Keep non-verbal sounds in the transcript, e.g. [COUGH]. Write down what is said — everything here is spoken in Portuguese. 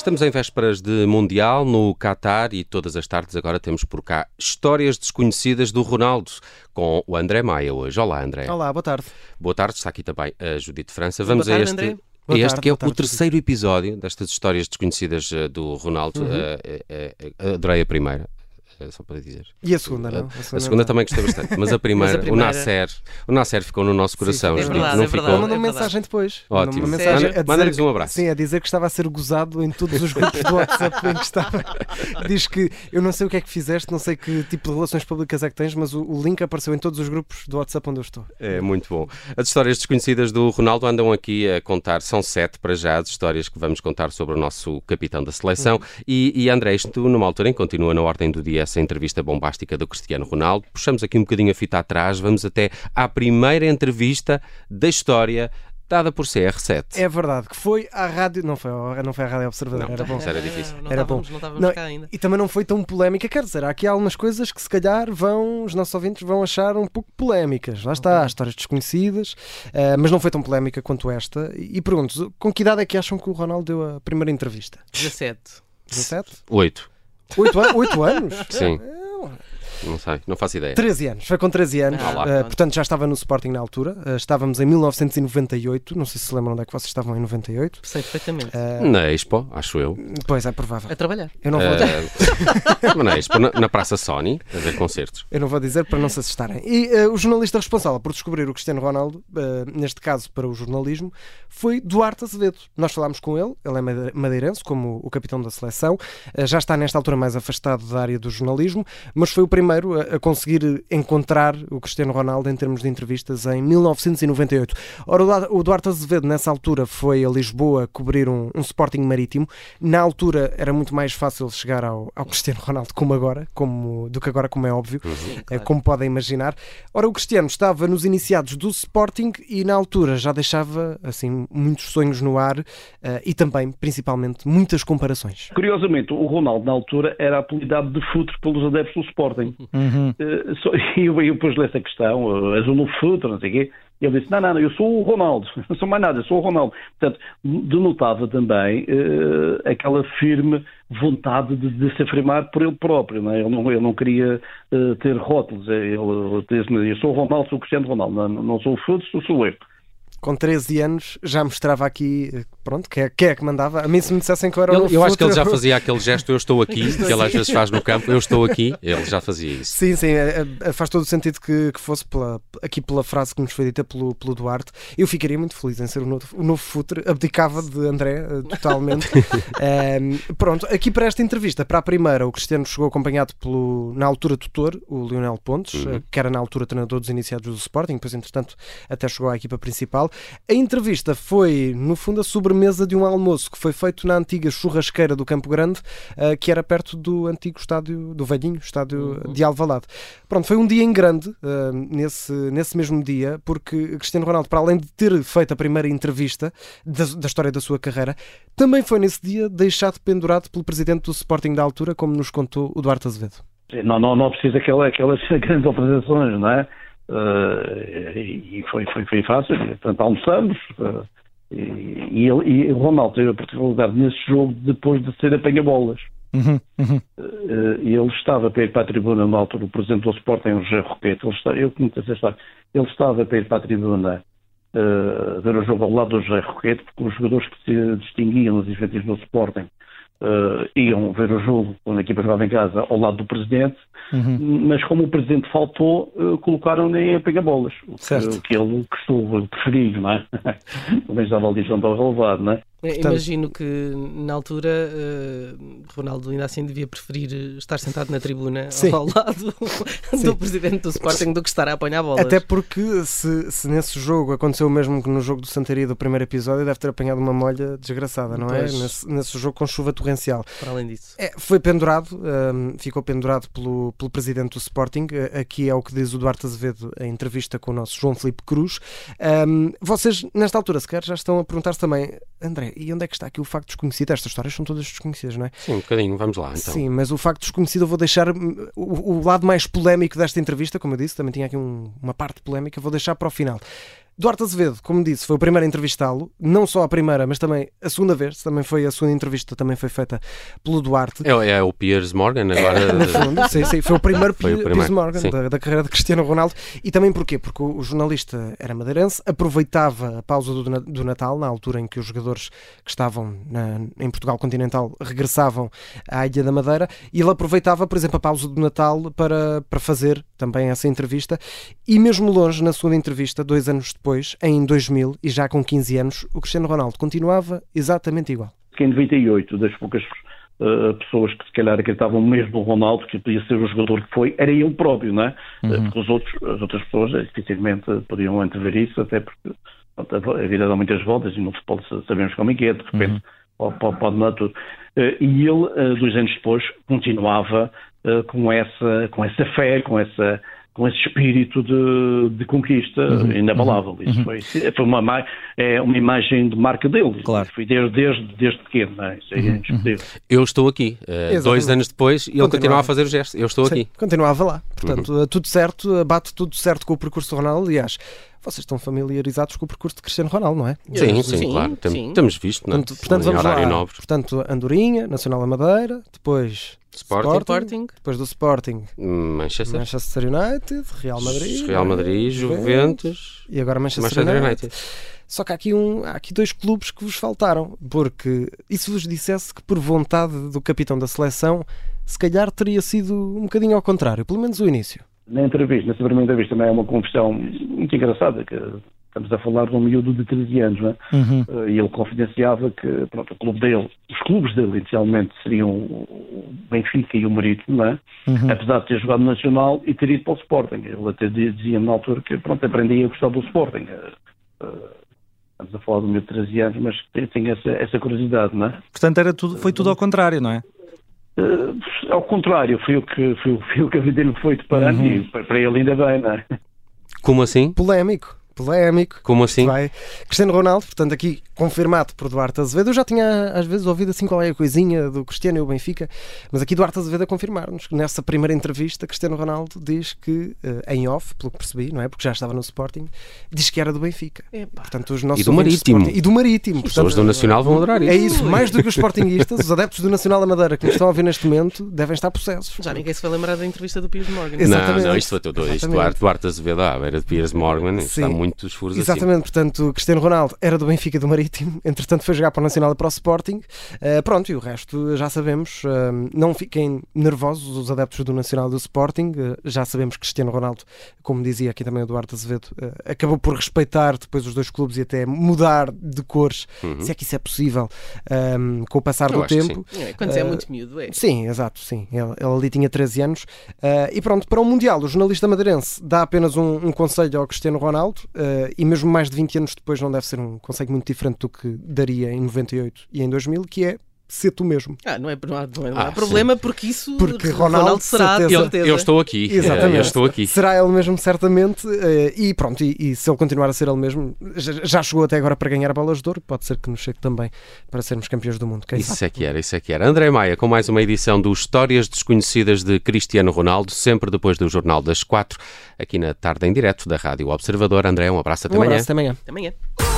Estamos em vésperas de Mundial no Qatar e todas as tardes agora temos por cá histórias desconhecidas do Ronaldo com o André Maia hoje. Olá, André. Olá, boa tarde. Boa tarde, está aqui também a Judite França. Vamos boa tarde, a este. André. a este tarde, que é boa tarde, o terceiro episódio destas histórias desconhecidas eh, do Ronaldo. Uhum. Eh, eh, eh, adorei a primeira, eh, só para dizer. E a segunda, não? A segunda também gostei bastante, mas a primeira, primeira- o Nasser, o Nasser ficou no nosso coração, sim, é Judite, verdade, não é ficou? Ele mandou É uma mensagem depois. Ótimo. Uma mensagem a Manda-lhes um abraço. Sim, a dizer que estava a ser gozado em todos os grupos do WhatsApp em que estava. [LAUGHS] Diz que eu não sei o que é que fizeste, não sei que tipo de relações públicas é que tens, mas o, o link apareceu em todos os grupos do WhatsApp onde eu estou. É muito bom. As histórias desconhecidas do Ronaldo andam aqui a contar, são sete para já, as histórias que vamos contar sobre o nosso capitão da seleção. E, e André, isto numa altura em que continua na ordem do dia essa entrevista bombástica do Cristiano Ronaldo. Puxamos aqui um bocadinho a fita atrás, vamos até à primeira entrevista da história dada por CR7. É verdade, que foi à rádio. Não foi, não foi à Rádio Observador, Não, era bom. era difícil. Não Era estávamos, bom. não estávamos Não, cá ainda. E também não foi tão polémica, quer dizer, há aqui algumas coisas que se calhar vão, os nossos ouvintes vão achar um pouco polémicas. Lá está, há histórias desconhecidas, eh, mas não foi tão polémica quanto esta. E, e pergunto, com que idade é que acham que o Ronaldo deu a primeira entrevista? 17. 17? Oito. 8, an 8 anos? Sim. Não sei, não faço ideia. 13 anos, foi com 13 anos, Ah, lá, Eh, pronto. portanto já estava no Sporting na altura, Eh, estávamos em 1998, não sei se se lembram onde é que vocês estavam em 98. Sei perfeitamente. Eh, Na Expo, acho eu. pois é provável. A trabalhar. Eu não, vou, Eh, mas na Expo, na, na Praça Sony, a ver concertos. eu não vou dizer para não se assustarem. E eh, o jornalista responsável por descobrir o Cristiano Ronaldo, eh, neste caso para o jornalismo, foi Duarte Azevedo. Nós falámos com ele, ele é made- madeirense, como o capitão da seleção, eh, já está nesta altura mais afastado da área do jornalismo, mas foi o primeiro a, a conseguir encontrar o Cristiano Ronaldo em termos de entrevistas em 1998. Ora, o Duarte Azevedo, nessa altura, foi a Lisboa cobrir um, um Sporting marítimo. Na altura era muito mais fácil chegar ao, ao Cristiano Ronaldo como agora, como, do que agora, como é óbvio, eh, claro. como podem imaginar. Ora, o Cristiano estava nos iniciados do Sporting e na altura já deixava assim muitos sonhos no ar eh, e também, principalmente, muitas comparações. Curiosamente, o Ronaldo, na altura, era apelidado de futre pelos adeptos do Sporting. [LAUGHS] Eh, só- e eu, eu pus-lhe essa questão, eh, és o novo futre, não sei o quê. E ele disse, não, não, não, eu sou o Ronaldo, [LAUGHS] não sou mais nada, eu sou o Ronaldo. Portanto, denotava também eh, aquela firme vontade de, de se afirmar por ele próprio. Não é? ele, não, ele não queria eh, ter rótulos. Ele disse, eu sou o Ronaldo, sou o Cristiano Ronaldo, não, não sou o futre, sou, sou eu. Com 13 anos já mostrava aqui, eh, pronto, quem é, quem é que mandava. A mim se me dissessem que eu era o Ele- eu acho que ele já futuro- fazia aquele gesto, eu estou [LAUGHS] aqui, que ele às vezes faz no campo, eu estou aqui, ele já fazia isso. Sim, sim, é- é- faz todo o sentido que, que fosse pela- aqui pela frase que nos foi dita pelo, pelo Duarte. Eu ficaria muito feliz em ser o novo, o novo futre, abdicava de André eh, totalmente. [LAUGHS] Ehm, pronto, aqui para esta entrevista, para a primeira, o Cristiano chegou acompanhado pelo, na altura, tutor, o Lionel Pontes, Uhum. eh, que era na altura treinador dos iniciados do Sporting, depois, entretanto, até chegou à equipa principal. A entrevista foi, no fundo, a sobremesa de um almoço que foi feito na antiga churrasqueira do Campo Grande, eh, que era perto do antigo estádio, do velhinho estádio de Alvalade. Pronto, foi um dia em grande eh, nesse, nesse mesmo dia, porque Cristiano Ronaldo, para além de ter feito a primeira entrevista da, da história da sua carreira, também foi nesse dia deixado pendurado pelo presidente do Sporting da altura, como nos contou o Duarte Azevedo. Não, não, não precisa aquela, aquelas [LAUGHS] grandes operações, não é? Eh, e foi, foi, foi fácil, portanto almoçamos eh, e, ele, e o Ronaldo teve a particularidade nesse jogo depois de ser apanha-bolas. Eh, e ele estava para ir para a tribuna na altura, o presidente do Sporting, o José Roquete, ele eu conheço essa história, ele estava para ir para a tribuna eh, ver o jogo ao lado do José Roquete, porque os jogadores que se distinguiam nos efeitos do Sporting eh, iam ver o jogo quando a equipa jogava em casa ao lado do presidente, mas como o presidente faltou, eh, colocaram-no em apanha-bolas, o que- Certo. o que ele gostou, preferiu, não é? [LAUGHS] Também estava ali junto ao relevado, não é? Eh, Portanto- Imagino que na altura eh, Ronaldo ainda assim devia preferir estar sentado na tribuna Sim. ao lado [LAUGHS] Sim. do presidente do Sporting do que estar a apanhar bolas. Até porque se, se nesse jogo aconteceu o mesmo que no jogo do Santaria do primeiro episódio, deve ter apanhado uma molha desgraçada, não é? Pois. Nesse, nesse jogo com chuva torrencial. Para além disso. É, foi pendurado, hum, ficou pendurado pelo, pelo presidente do Sporting. Eh, Aqui é o que diz o Duarte Azevedo em entrevista com o nosso João Felipe Cruz. Hum, vocês, nesta altura, sequer, já estão a perguntar-se também, André, e onde é que está aqui o facto desconhecido? Estas histórias são todas desconhecidas, não é? Sim, um bocadinho, vamos lá então. Sim, mas o facto desconhecido eu vou deixar hum, o, o lado mais polémico desta entrevista, como eu disse, também tinha aqui um- uma parte polémica, vou deixar para o final. Duarte Azevedo, como disse, foi o primeiro a entrevistá-lo, não só a primeira, mas também a segunda vez, também foi a segunda entrevista, também foi feita pelo Duarte. É, é o Piers Morgan agora. É, [LAUGHS] no fundo, sim, sim, foi o primeiro, [LAUGHS] Foi o Piers primeiro, Morgan da, da carreira de Cristiano Ronaldo. E também porquê? Porque o, o jornalista era madeirense, aproveitava a pausa do, do Natal, na altura em que os jogadores que estavam na- em Portugal continental regressavam à Ilha da Madeira, e ele aproveitava, por exemplo, a pausa do Natal para, para fazer também essa entrevista. E mesmo longe, na segunda entrevista, dois anos depois, em 2000, e já com 15 anos, o Cristiano Ronaldo continuava exatamente igual. em 98, das poucas eh, pessoas que se calhar acreditavam mesmo no Ronaldo, que podia ser o jogador que foi, era ele próprio, não é? Eh, Porque os outros, as outras pessoas eh, dificilmente podiam antever isso, até porque pronto, a vida dá muitas voltas e no futebol sa- sabemos como é que é, de repente pode, pode, pode mudar tudo. E ele, dois anos depois, continuava com essa, com essa fé, com essa com esse espírito de, de conquista inabalável. Isso foi, foi uma, ma- é uma imagem de marca dele. Claro. Foi desde, desde, desde pequeno, não é? Isso é indiscutível. Eu estou aqui. Uh, dois anos depois e ele Continuava. continua a fazer o gesto. Eu estou Sim, aqui. continuava lá. Portanto, tudo certo, eh, bate tudo certo com o percurso do Ronaldo. Aliás, vocês estão familiarizados com o percurso de Cristiano Ronaldo, não é? Sim, sim, Sim, claro. Tem- sim. Temos visto, não é? Portanto, portanto, em vamos horário lá. nobre. Portanto, Andorinha, Nacional da Madeira, depois Sporting. Sporting. depois do Sporting, Manchester. Manchester United, Real Madrid, Real Madrid, Juventus, e agora Manchester, Manchester United. United. Só que há aqui, um, há aqui dois clubes que vos faltaram, porque e se vos dissesse que por vontade do capitão da seleção, se calhar teria sido um bocadinho ao contrário, pelo menos o início. Na entrevista, nessa primeira entrevista, também é uma confissão muito engraçada, que estamos a falar de um miúdo de 13 anos, não é? Uhum. Eh, E ele confidenciava que pronto, o clube dele, os clubes dele inicialmente seriam o Benfica e o Marítimo, é? Uhum. apesar de ter jogado no Nacional e ter ido para o Sporting. Ele até dizia na altura que pronto, aprendia a gostar do Sporting. Eh, Estamos a falar miúdo de 13 anos, mas tem essa, essa curiosidade, não é? Portanto, era tudo, foi tudo ao contrário, não é? Eh, ao contrário, foi o que, foi, foi o que a vida lhe foi deparando e para para ele ainda bem, não é? Como assim? Polémico, polémico. Como assim? Vai. Cristiano Ronaldo, portanto, aqui confirmado por Duarte Azevedo. Eu já tinha às vezes ouvido assim qual é a coisinha do Cristiano e o Benfica, mas aqui Duarte Azevedo a confirmar-nos que nessa primeira entrevista, Cristiano Ronaldo diz que, eh, em off, pelo que percebi, não é? Porque já estava no Sporting, diz que era do Benfica. Epá. Portanto, os nossos E do Marítimo. Sporting- E do Marítimo. As pessoas Portanto, do Nacional vão adorar é isso. isso, mais do que os Sportinguistas, os adeptos do Nacional da Madeira que nos estão a ouvir neste momento devem estar possessos. Já ninguém se vai lembrar da entrevista do Piers Morgan. Exatamente. Não, não, isto foi tudo. Isto. Duarte, Duarte Azevedo à beira de Piers Morgan. Isto Sim. Muitos furos assim. Exatamente, portanto, Cristiano Ronaldo era do Benfica e do Marítimo, [LAUGHS] entretanto foi jogar para o Nacional e para o Sporting. Uh, pronto, e o resto já sabemos. Uh, não fiquem nervosos os adeptos do Nacional e do Sporting. Uh, já sabemos que Cristiano Ronaldo, como dizia aqui também o Eduardo Azevedo, uh, acabou por respeitar depois os dois clubes e até mudar de cores, Uhum. se é que isso é possível, um, com o passar Eu do acho que tempo. É, quando é muito miúdo, é. Sim, exato, sim. Ele, ele ali tinha 13 anos. Uh, e pronto, para o Mundial, o jornalista madeirense dá apenas um, um conselho ao Cristiano Ronaldo, uh, e mesmo mais de 20 anos depois não deve ser um conselho muito diferente do que daria em 98 e em 2000, que é ser tu mesmo. Ah, não, é, não há, não é- há Ah, problema porque isso Porque Ronaldo, Ronaldo, será certeza. Eu, eu estou aqui. Exatamente. Eu estou aqui. Será ele mesmo, certamente, uh, e pronto, e, e se ele continuar a ser ele mesmo, já, já chegou até agora para ganhar bolas de ouro, pode ser que nos chegue também para sermos campeões do mundo. Quem sabe? Isso é que era, isso é que era. André Maia, com mais uma edição do Histórias Desconhecidas de Cristiano Ronaldo, sempre depois do Jornal das Quatro, aqui na tarde em direto da Rádio Observador. André, um abraço até Um amanhã. abraço, até amanhã. Amanhã.